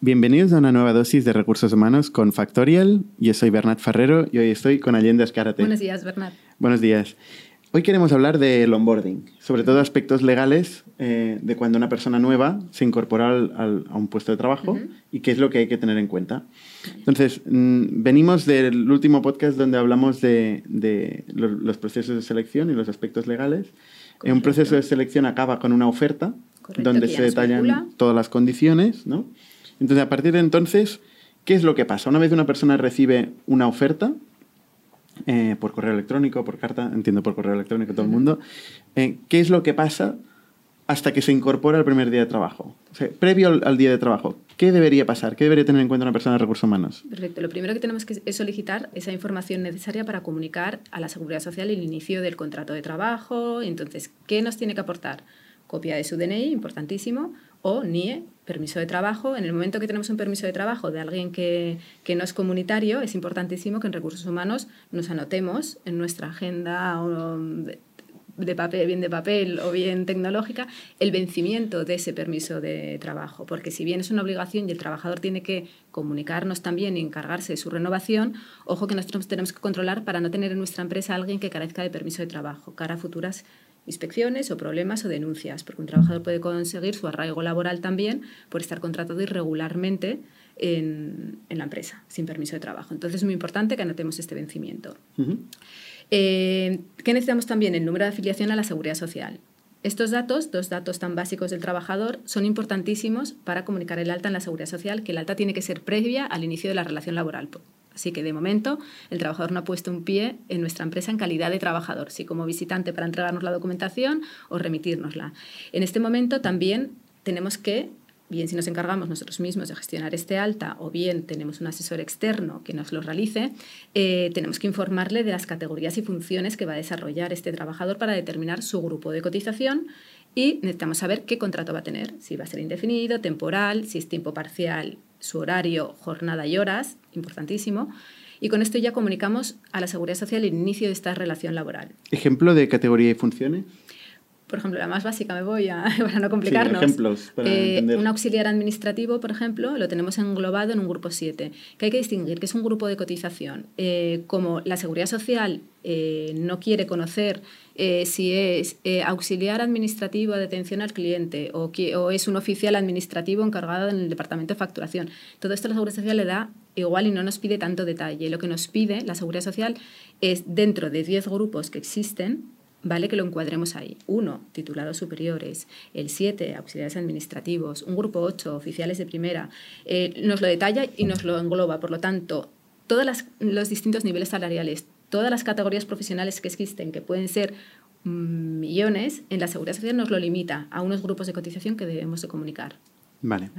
Bienvenidos a una nueva dosis de recursos humanos con Factorial. Yo soy Bernat Ferrero y hoy estoy con Allende Escárate. Buenos días, Bernat. Buenos días. Hoy queremos hablar del onboarding, sobre todo aspectos legales eh, de cuando una persona nueva se incorpora al, a un puesto de trabajo y qué es lo que hay que tener en cuenta. Entonces, mm, venimos del último podcast donde hablamos de, de los procesos de selección y los aspectos legales. En Un proceso de selección acaba con una oferta donde se detallan todas las condiciones, ¿no? Entonces, a partir de entonces, ¿qué es lo que pasa? Una vez una persona recibe una oferta, eh, por correo electrónico, por carta, entiendo por correo electrónico todo el mundo, eh, ¿qué es lo que pasa hasta que se incorpora el primer día de trabajo? previo al, día de trabajo, ¿qué debería pasar? ¿Qué debería tener en cuenta una persona de recursos humanos? Perfecto. Lo primero que tenemos que es solicitar esa información necesaria para comunicar a la Seguridad Social el inicio del contrato de trabajo. Entonces, ¿qué nos tiene que aportar? Copia de su DNI, importantísimo, o NIE, permiso de trabajo. En el momento que tenemos un permiso de trabajo de alguien que, que, no es comunitario, es importantísimo que en recursos humanos nos anotemos en nuestra agenda de, papel, bien de papel o bien tecnológica, el vencimiento de ese permiso de trabajo. Porque si bien es una obligación y el trabajador tiene que comunicarnos también y encargarse de su renovación, ojo que nosotros tenemos que controlar para no tener en nuestra empresa a alguien que carezca de permiso de trabajo, cara a futuras inspecciones o problemas o denuncias, porque un trabajador puede conseguir su arraigo laboral también por estar contratado irregularmente en, en la empresa, sin permiso de trabajo. Entonces es muy importante que anotemos este vencimiento. Eh, ¿Qué necesitamos también? El número de afiliación a la seguridad social. Estos datos, dos datos tan básicos del trabajador, son importantísimos para comunicar el alta en la seguridad social, que el alta tiene que ser previa al inicio de la relación laboral. Así que de momento el trabajador no ha puesto un pie en nuestra empresa en calidad de trabajador, sí como visitante para entregarnos la documentación o remitirnosla. En este momento también tenemos que bien si nos encargamos nosotros mismos de gestionar este alta o bien tenemos un asesor externo que nos lo realice, eh, tenemos que informarle de las categorías y funciones que va a desarrollar este trabajador para determinar su grupo de cotización y necesitamos saber qué contrato va a tener, si va a ser indefinido, temporal, si es tiempo parcial su horario, jornada y horas, importantísimo. Y con esto ya comunicamos a la Seguridad Social el inicio de esta relación laboral. ¿Ejemplo de categoría y funciones? Por ejemplo, la más básica me voy a, para no complicarnos. ejemplos para eh, Un auxiliar administrativo, por ejemplo, lo tenemos englobado en un grupo 7, que hay que distinguir que es un grupo de cotización. Eh, como la Seguridad Social eh, no quiere conocer si es auxiliar administrativo de atención al cliente o, o, es un oficial administrativo encargado en el departamento de facturación. Todo esto la Seguridad Social le da igual y no nos pide tanto detalle. Lo que nos pide la Seguridad Social es dentro de 10 grupos que existen, vale que lo encuadremos ahí. Uno, titulados superiores, el 7, auxiliares administrativos, un grupo 8, oficiales de primera. Eh, nos lo detalla y nos lo engloba. Por lo tanto, todos los distintos niveles salariales, todas las categorías profesionales que existen, que pueden ser mm, millones, en la seguridad social nos lo limita a unos grupos de cotización que debemos de comunicar. Vale.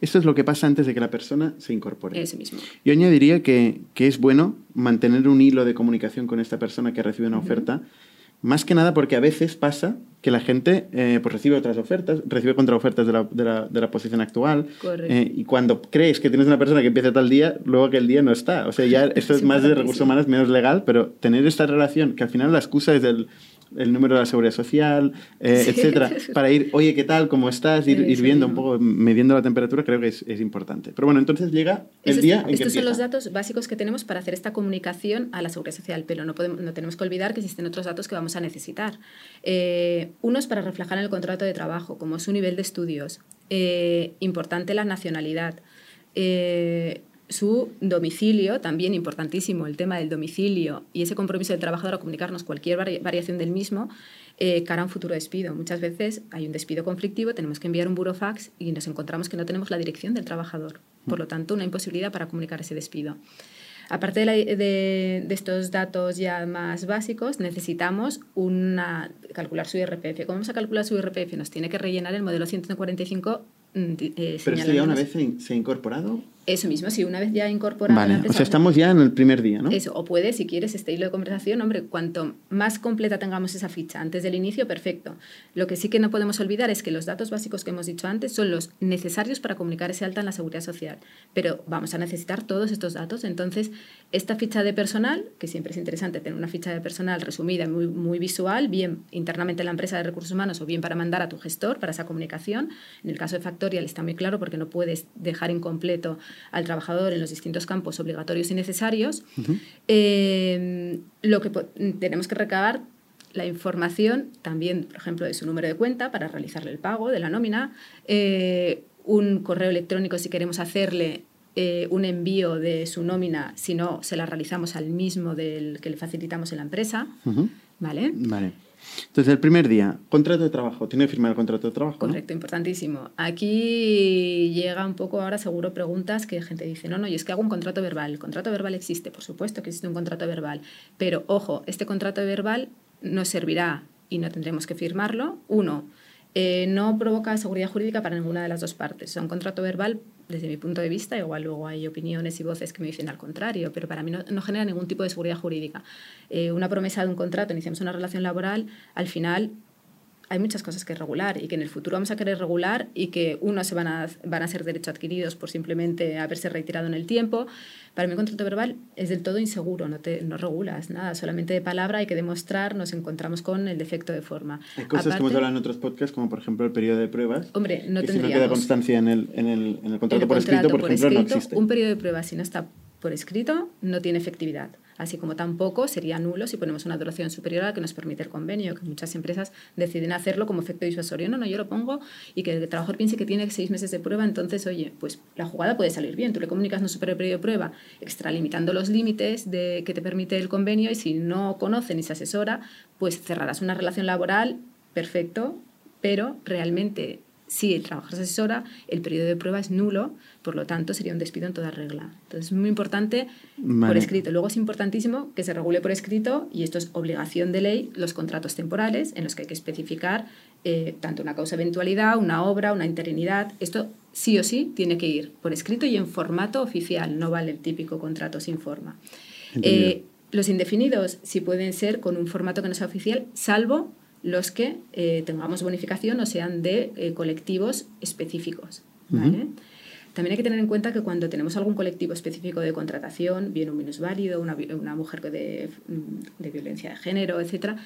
Esto es lo que pasa antes de que la persona se incorpore. Eso mismo. Yo añadiría que, que es bueno mantener un hilo de comunicación con esta persona que recibe una oferta, más que nada porque a veces pasa que la gente eh, pues recibe otras ofertas, recibe contraofertas de la, de la, de la posición actual. Eh, y cuando crees que tienes una persona que empieza tal día, luego que el día no está. O sea, ya esto es más de recursos humanos, menos legal, pero tener esta relación, que al final la excusa es del el número de la seguridad social, eh, etcétera, para ir, oye, ¿qué tal? ¿Cómo estás? Ir, ir viendo un poco, midiendo la temperatura, creo que es, es importante. Pero bueno, entonces llega el día en Estos son los datos básicos que tenemos para hacer esta comunicación a la seguridad social, pero no, podemos, no tenemos que olvidar que existen otros datos que vamos a necesitar. Eh, uno es para reflejar en el contrato de trabajo, como su nivel de estudios. Eh, importante la nacionalidad. Eh, su domicilio, también importantísimo el tema del domicilio y ese compromiso del trabajador a comunicarnos cualquier variación del mismo eh, cara a un futuro despido. Muchas veces hay un despido conflictivo, tenemos que enviar un burofax y nos encontramos que no tenemos la dirección del trabajador. Por lo tanto, una imposibilidad para comunicar ese despido. Aparte de, estos datos ya más básicos, necesitamos una, calcular su IRPF. ¿Cómo vamos a calcular su IRPF? Nos tiene que rellenar el modelo 145 mm, eh, ¿Pero esto ya una vez se ha incorporado? Eso mismo, si una vez ya incorporado Vale, o sea, estamos ya en el primer día, ¿no? Eso, o puedes, si quieres, este hilo de conversación, hombre, cuanto más completa tengamos esa ficha antes del inicio, perfecto. Lo que sí que no podemos olvidar es que los datos básicos que hemos dicho antes son los necesarios para comunicar ese alta en la seguridad social, pero vamos a necesitar todos estos datos. Entonces, esta ficha de personal, que siempre es interesante tener una ficha de personal resumida y muy, muy visual, bien internamente en la empresa de recursos humanos o bien para mandar a tu gestor para esa comunicación. En el caso de Factorial está muy claro porque no puedes dejar incompleto al trabajador en los distintos campos obligatorios y necesarios, eh, lo que tenemos que recabar la información también, por ejemplo, de su número de cuenta para realizarle el pago de la nómina, eh, un correo electrónico si queremos hacerle eh, un envío de su nómina, si no, se la realizamos al mismo del que le facilitamos en la empresa. ¿Vale? Vale. Entonces, el primer día, contrato de trabajo. Tiene que firmar el contrato de trabajo. Correcto, importantísimo. Aquí llega un poco ahora, seguro, preguntas que gente dice: no, no, yo es que hago un contrato verbal. El contrato verbal existe, por supuesto que existe un contrato verbal. Pero ojo, este contrato verbal nos servirá y no tendremos que firmarlo. Uno, eh, no provoca seguridad jurídica para ninguna de las dos partes. O sea, un contrato verbal, desde mi punto de vista, igual luego hay opiniones y voces que me dicen al contrario, pero para mí no, genera ningún tipo de seguridad jurídica. Eh, una promesa de un contrato, iniciamos una relación laboral, al final hay muchas cosas que regular y que en el futuro vamos a querer regular y que unos se van a, van a ser derechos adquiridos por simplemente haberse retirado en el tiempo. Para mí un contrato verbal es del todo inseguro, no, te, no regulas nada, solamente de palabra hay que demostrar, nos encontramos con el defecto de forma. Hay cosas que hemos hablado en otros podcasts, como por ejemplo el periodo de pruebas. Hombre, no que tendríamos... Si no queda constancia en el, en el, en el contrato por escrito, por, ejemplo, no existe. Un periodo de pruebas, si no está por escrito, no tiene efectividad así como tampoco sería nulo si ponemos una duración superior a la que nos permite el convenio, que muchas empresas deciden hacerlo como efecto disuasorio. No, no, yo lo pongo y que el trabajador piense que tiene seis meses de prueba, entonces, oye, pues la jugada puede salir bien. Tú le comunicas no supera el periodo de prueba, extralimitando los límites de, que te permite el convenio y si no conoce ni se asesora, pues cerrarás una relación laboral, perfecto, pero realmente si el trabajador se asesora, el periodo de prueba es nulo, por lo tanto sería un despido en toda regla. Entonces es muy importante por escrito. Luego es importantísimo que se regule por escrito, y esto es obligación de ley, los contratos temporales en los que hay que especificar eh, tanto una causa eventualidad, una obra, una interinidad. Esto sí o sí tiene que ir por escrito y en formato oficial, no vale el típico contrato sin forma. Eh, los indefinidos sí pueden ser con un formato que no sea oficial, salvo los que eh, tengamos bonificación o sean de eh, colectivos específicos. También hay que tener en cuenta que cuando tenemos algún colectivo específico de contratación, bien un minusválido, una, una mujer de, mm, de violencia de género, etc.,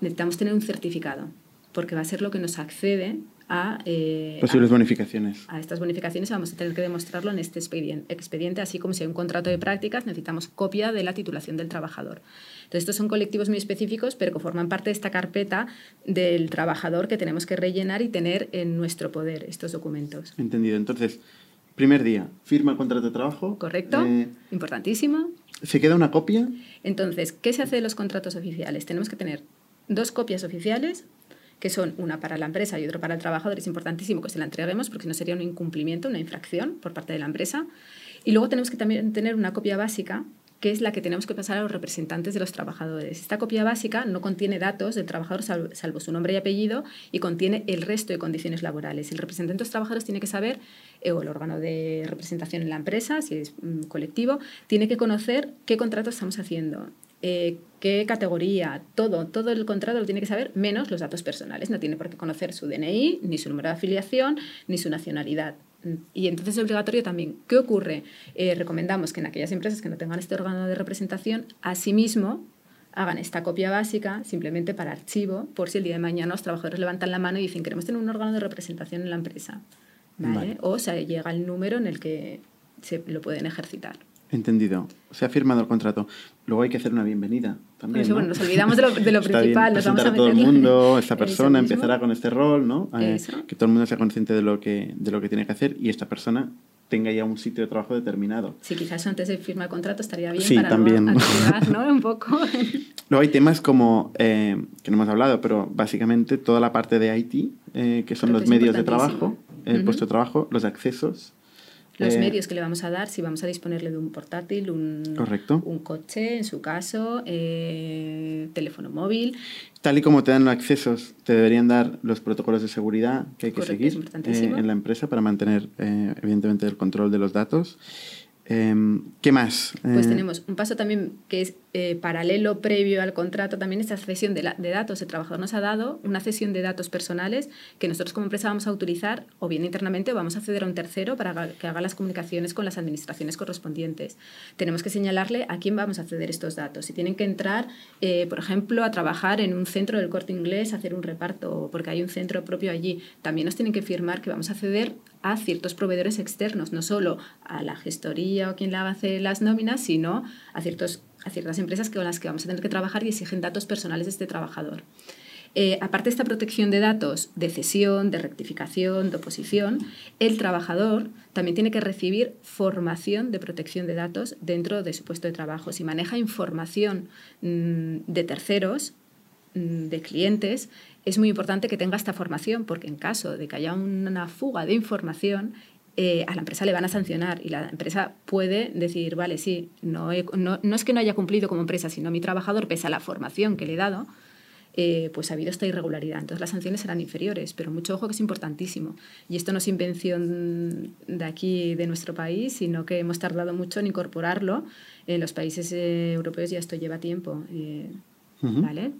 necesitamos tener un certificado, porque va a ser lo que nos accede a... Eh, Posibles bonificaciones. A estas bonificaciones vamos a tener que demostrarlo en este expediente, así como si hay un contrato de prácticas, necesitamos copia de la titulación del trabajador. Entonces, estos son colectivos muy específicos, pero que forman parte de esta carpeta del trabajador que tenemos que rellenar y tener en nuestro poder estos documentos. Entendido. Entonces, primer día, firma el contrato de trabajo. Correcto, eh, importantísimo. ¿Se queda una copia? Entonces, ¿qué se hace de los contratos oficiales? Tenemos que tener dos copias oficiales que son una para la empresa y otra para el trabajador, es importantísimo que se la entreguemos porque no sería un incumplimiento, una infracción por parte de la empresa. Y luego tenemos que también tener una copia básica que es la que tenemos que pasar a los representantes de los trabajadores. Esta copia básica no contiene datos del trabajador salvo, su nombre y apellido y contiene el resto de condiciones laborales. El representante de los trabajadores tiene que saber, eh, o el órgano de representación en la empresa, si es un colectivo, tiene que conocer qué contrato estamos haciendo, eh, qué categoría, todo, todo el contrato lo tiene que saber, menos los datos personales. No tiene por qué conocer su DNI, ni su número de afiliación, ni su nacionalidad. Y entonces es obligatorio también. ¿Qué ocurre? Eh, recomendamos que en aquellas empresas que no tengan este órgano de representación, asimismo hagan esta copia básica simplemente para archivo, por si el día de mañana los trabajadores levantan la mano y dicen queremos tener un órgano de representación en la empresa. O se llega el número en el que se lo pueden ejercitar. Entendido. Se ha firmado el contrato. Luego hay que hacer una bienvenida también. bueno, nos olvidamos de lo, de lo principal. nos vamos a, todo el mundo, esta persona empezará con este rol, ¿no? Eh, que todo el mundo sea consciente de lo, que, de lo que tiene que hacer y esta persona tenga ya un sitio de trabajo determinado. Sí, quizás antes de firmar el contrato estaría bien sí, para también. activar, ¿no? Un poco. Luego hay temas como, eh, que no hemos hablado, pero básicamente toda la parte de IT, eh, que son los medios de trabajo, el puesto de trabajo, los accesos, Los Eh, medios que le vamos a dar, si vamos a disponerle de un portátil, un, Correcto. un coche, en su caso, eh, teléfono móvil. Tal y como te dan los accesos, te deberían dar los protocolos de seguridad que hay que Correcto, seguir eh, en la empresa para mantener, eh, evidentemente, el control de los datos. Em, ¿Qué más? Pues Eh, tenemos un paso también que es eh, paralelo previo al contrato, también esta cesión de, la- de datos. El trabajador nos ha dado una cesión de datos personales que nosotros como empresa vamos a utilizar o bien internamente o vamos a ceder a un tercero para que haga las comunicaciones con las administraciones correspondientes. Tenemos que señalarle a quién vamos a ceder estos datos. Si tienen que entrar, eh, por ejemplo, a trabajar en un centro del corte inglés, a hacer un reparto, porque hay un centro propio allí, también nos tienen que firmar que vamos a ceder a ciertos proveedores externos, no solo a la gestoría o quien le hace las nóminas, sino a, a ciertas empresas con las que vamos a tener que trabajar y exigen datos personales de este trabajador. Eh, aparte de esta protección de datos de cesión, de rectificación, de oposición, el trabajador también tiene que recibir formación de protección de datos dentro de su puesto de trabajo. Si maneja información mm, de terceros, de clientes, es muy importante que tenga esta formación porque en caso de que haya una fuga de información, eh, a la empresa le van a sancionar y la empresa puede decir, vale, sí, no, he- no, no es que no haya cumplido como empresa, sino mi trabajador, pese a la formación que le he dado, eh, pues ha habido esta irregularidad. Entonces las sanciones serán inferiores, pero mucho ojo que es importantísimo. Y esto no es invención de aquí, de nuestro país, sino que hemos tardado mucho en incorporarlo. En los países eh, europeos ya esto lleva tiempo. eh, Ujú. ¿vale?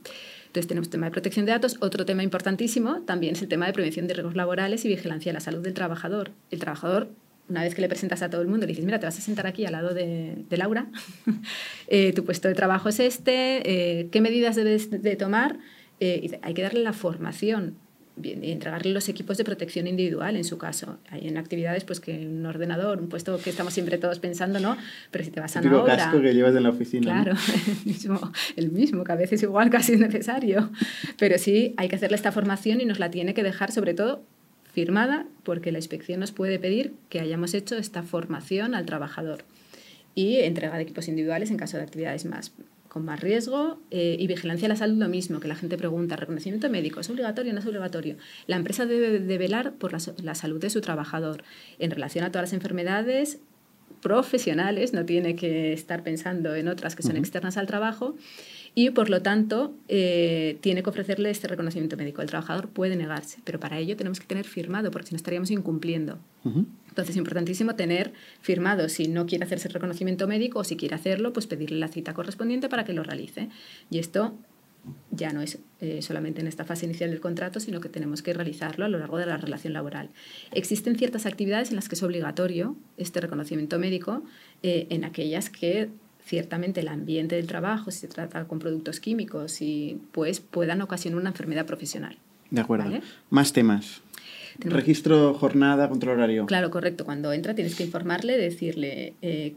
Entonces tenemos tema de protección de datos. Otro tema importantísimo también es el tema de prevención de riesgos laborales y vigilancia de la salud del trabajador. El trabajador, una vez que le presentas a todo el mundo, le dices, mira, te vas a sentar aquí al lado de, Laura, Eh, tu puesto de trabajo es este, eh, ¿qué medidas debes de tomar? Eh, hay que darle la formación entregarle los equipos de protección individual en su caso. Hay en actividades pues que un ordenador, un puesto que estamos siempre todos pensando, ¿no? Pero si te vas a una obra... casco que llevas en la oficina. ¿no? Claro, el mismo, el mismo, que a veces igual casi es necesario. Pero sí, hay que hacerle esta formación y nos la tiene que dejar sobre todo firmada porque la inspección nos puede pedir que hayamos hecho esta formación al trabajador y entrega de equipos individuales en caso de actividades más con más riesgo eh, y vigilancia de la salud lo mismo, que la gente pregunta, reconocimiento médico, ¿es obligatorio o no es obligatorio? La empresa debe de velar por la, la salud de su trabajador en relación a todas las enfermedades profesionales, no tiene que estar pensando en otras que son Ujú. externas al trabajo y por lo tanto eh, tiene que ofrecerle este reconocimiento médico. El trabajador puede negarse, pero para ello tenemos que tener firmado porque si no estaríamos incumpliendo. Ujú. Entonces es importantísimo tener firmado si no quiere hacerse el reconocimiento médico o si quiere hacerlo, pues pedirle la cita correspondiente para que lo realice. Y esto ya no es eh, solamente en esta fase inicial del contrato, sino que tenemos que realizarlo a lo largo de la relación laboral. Existen ciertas actividades en las que es obligatorio este reconocimiento médico, eh, en aquellas que ciertamente el ambiente del trabajo, si se trata con productos químicos, y pues puedan ocasionar una enfermedad profesional. De acuerdo. Vale. Más temas. Tenemos- Registro, jornada, control horario. Claro, correcto. Cuando entra tienes que informarle, decirle eh,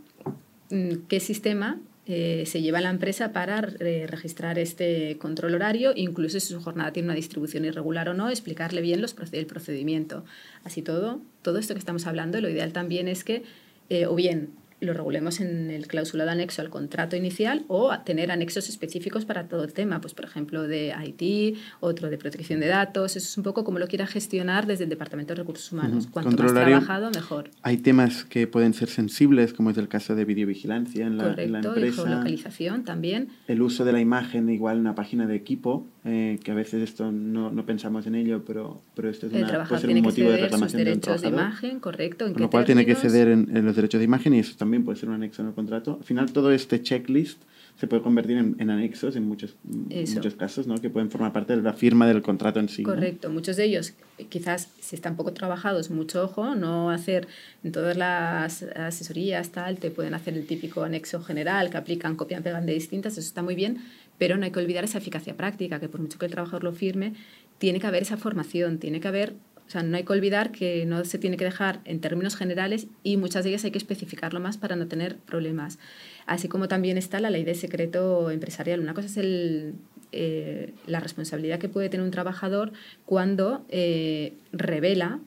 mm, qué sistema eh, se lleva en la empresa para eh, registrar este control horario, incluso si su jornada tiene una distribución irregular o no, explicarle bien los el procedimiento. Así todo, todo esto que estamos hablando, lo ideal también es que eh, o bien lo regulemos en el clausulado anexo al contrato inicial o a tener anexos específicos para todo el tema, pues por ejemplo de IT, otro de protección de datos, eso es un poco como lo quiera gestionar desde el Departamento de Recursos Humanos. Ujú. Cuanto Control más trabajado, mejor. Hay temas que pueden ser sensibles, como es el caso de videovigilancia en la, en la Correcto, y empresa. geolocalización también. El uso de la imagen, igual en una página de equipo, eh, que a veces esto no, no pensamos en ello, pero, pero esto es El una, puede trabajador ser un tiene que motivo de ceder sus de un derechos de imagen, correcto. ¿En Con lo cual tiene que términos? ceder en, en los derechos de imagen y eso también puede ser un anexo en el contrato. Al final todo este checklist se puede convertir en, en anexos en muchos, en muchos casos, ¿no? que pueden formar parte de la firma del contrato en sí. ¿no? Correcto, muchos de ellos eh, quizás si están poco trabajados, mucho ojo, no hacer en todas las asesorías tal, te pueden hacer el típico anexo general que aplican, copian, pegan de distintas, eso está muy bien, pero no hay que olvidar esa eficacia práctica, que por mucho que el trabajador lo firme, tiene que haber esa formación, tiene que haber, o sea, no hay que olvidar que no se tiene que dejar en términos generales y muchas de ellas hay que especificarlo más para no tener problemas. Así como también está la ley de secreto empresarial. Una cosa es eh, la responsabilidad que puede tener un trabajador cuando eh, revela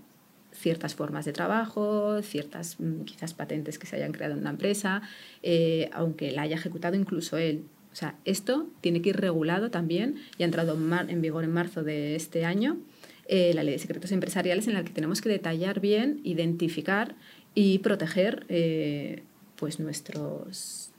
ciertas formas de trabajo, ciertas mm, quizás patentes que se hayan creado en una empresa, eh, aunque la haya ejecutado incluso él. O sea, esto tiene que ir regulado también y ha entrado en vigor en marzo de este año eh, la ley de secretos empresariales en la que tenemos que detallar bien, identificar y proteger eh, pues nuestros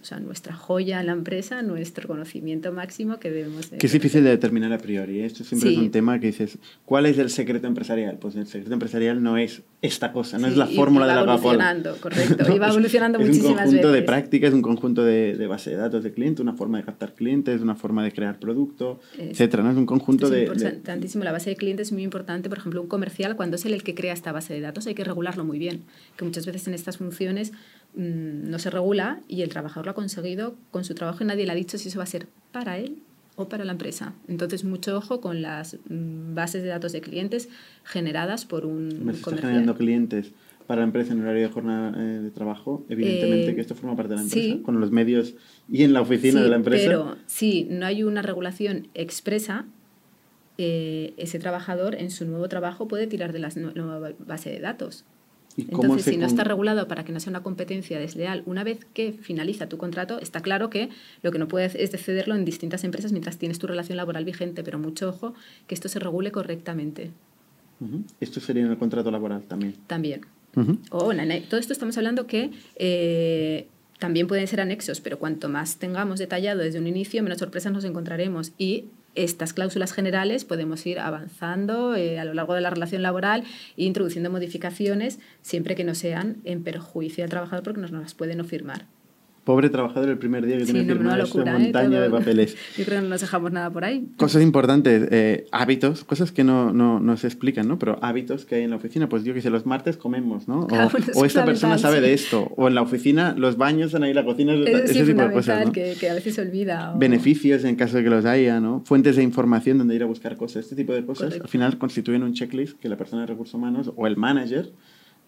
o sea, nuestra joya en la empresa, nuestro conocimiento máximo que debemos... Que es difícil de determinar a priori. ¿eh? Esto siempre es un tema que dices, ¿cuál es el secreto empresarial? Pues el secreto empresarial no es esta cosa, no es la fórmula de la Coca-Cola. evolucionando, correcto. Y va evolucionando muchísimas veces. Es un conjunto de prácticas, un conjunto de, de, base de datos de cliente, una forma de captar clientes, una forma de crear producto, etcétera. ¿no? Es un conjunto es de... Importantísimo. La base de clientes es muy importante. Por ejemplo, un comercial, cuando es el que crea esta base de datos, hay que regularlo muy bien. Que muchas veces en estas funciones Mm, no se regula y el trabajador lo ha conseguido con su trabajo y nadie le ha dicho si eso va a ser para él o para la empresa. Entonces, mucho ojo con las mm, bases de datos de clientes generadas por un Me está generando clientes para la empresa en horario de jornada eh, de trabajo, evidentemente eh, que esto forma parte de la empresa, con los medios y en la oficina de la empresa. Pero si no hay una regulación expresa, eh, ese trabajador en su nuevo trabajo puede tirar de la nueva base de datos. Entonces, si no está regulado para que no sea una competencia desleal, una vez que finaliza tu contrato, está claro que lo que no puedes es cederlo en distintas empresas mientras tienes tu relación laboral vigente, pero mucho ojo que esto se regule correctamente. Esto sería en el contrato laboral también. También. O todo esto estamos hablando que eh, también pueden ser anexos, pero cuanto más tengamos detallado desde un inicio, menos sorpresas nos encontraremos. Y estas cláusulas generales podemos ir avanzando eh, a lo largo de la relación laboral e introduciendo modificaciones siempre que no sean en perjuicio del trabajador porque no las pueden no firmar. Pobre trabajador el primer día que tiene que firmar esta ¿eh? montaña de papeles. Yo creo que no nos dejamos nada por ahí. Cosas importantes, eh, hábitos, cosas que no, no, no, se explican, ¿no? Pero hábitos que hay en la oficina. Pues yo que sé, los martes comemos, ¿no? O, esta persona sabe de esto. O en la oficina los baños están ahí, la cocina, es ese tipo de cosas, ¿no? que, que, a veces se olvida. Beneficios en caso de que los haya, ¿no? Fuentes de información donde ir a buscar cosas. Este tipo de cosas al final constituyen un checklist que la persona de recursos humanos o el manager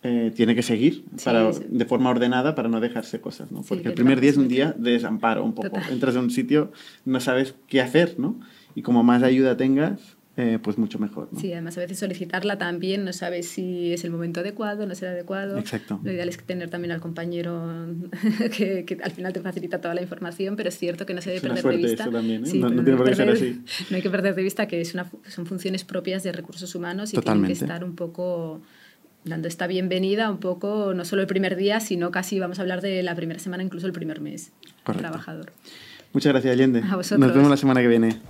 eh, tiene que seguir para, de forma ordenada para no dejarse cosas, ¿no? Porque el primer día es un día de desamparo un poco. Entras a un sitio, no sabes qué hacer, ¿no? Y como más ayuda tengas, eh, pues mucho mejor. ¿no? Sí, además a veces solicitarla también, no sabes si es el momento adecuado, no será adecuado. Exacto. Lo ideal es tener también al compañero que, que, al final te facilita toda la información, pero es cierto que no se debe perder de vista. también, ¿eh? no, tiene por qué ser así. No hay que perder de vista que es una, son funciones propias de recursos humanos y tienen que estar un poco dando esta bienvenida un poco, no solo el primer día, sino casi vamos a hablar de la primera semana, incluso el primer mes. Trabajador. Muchas gracias, Allende. Nos vemos la semana que viene.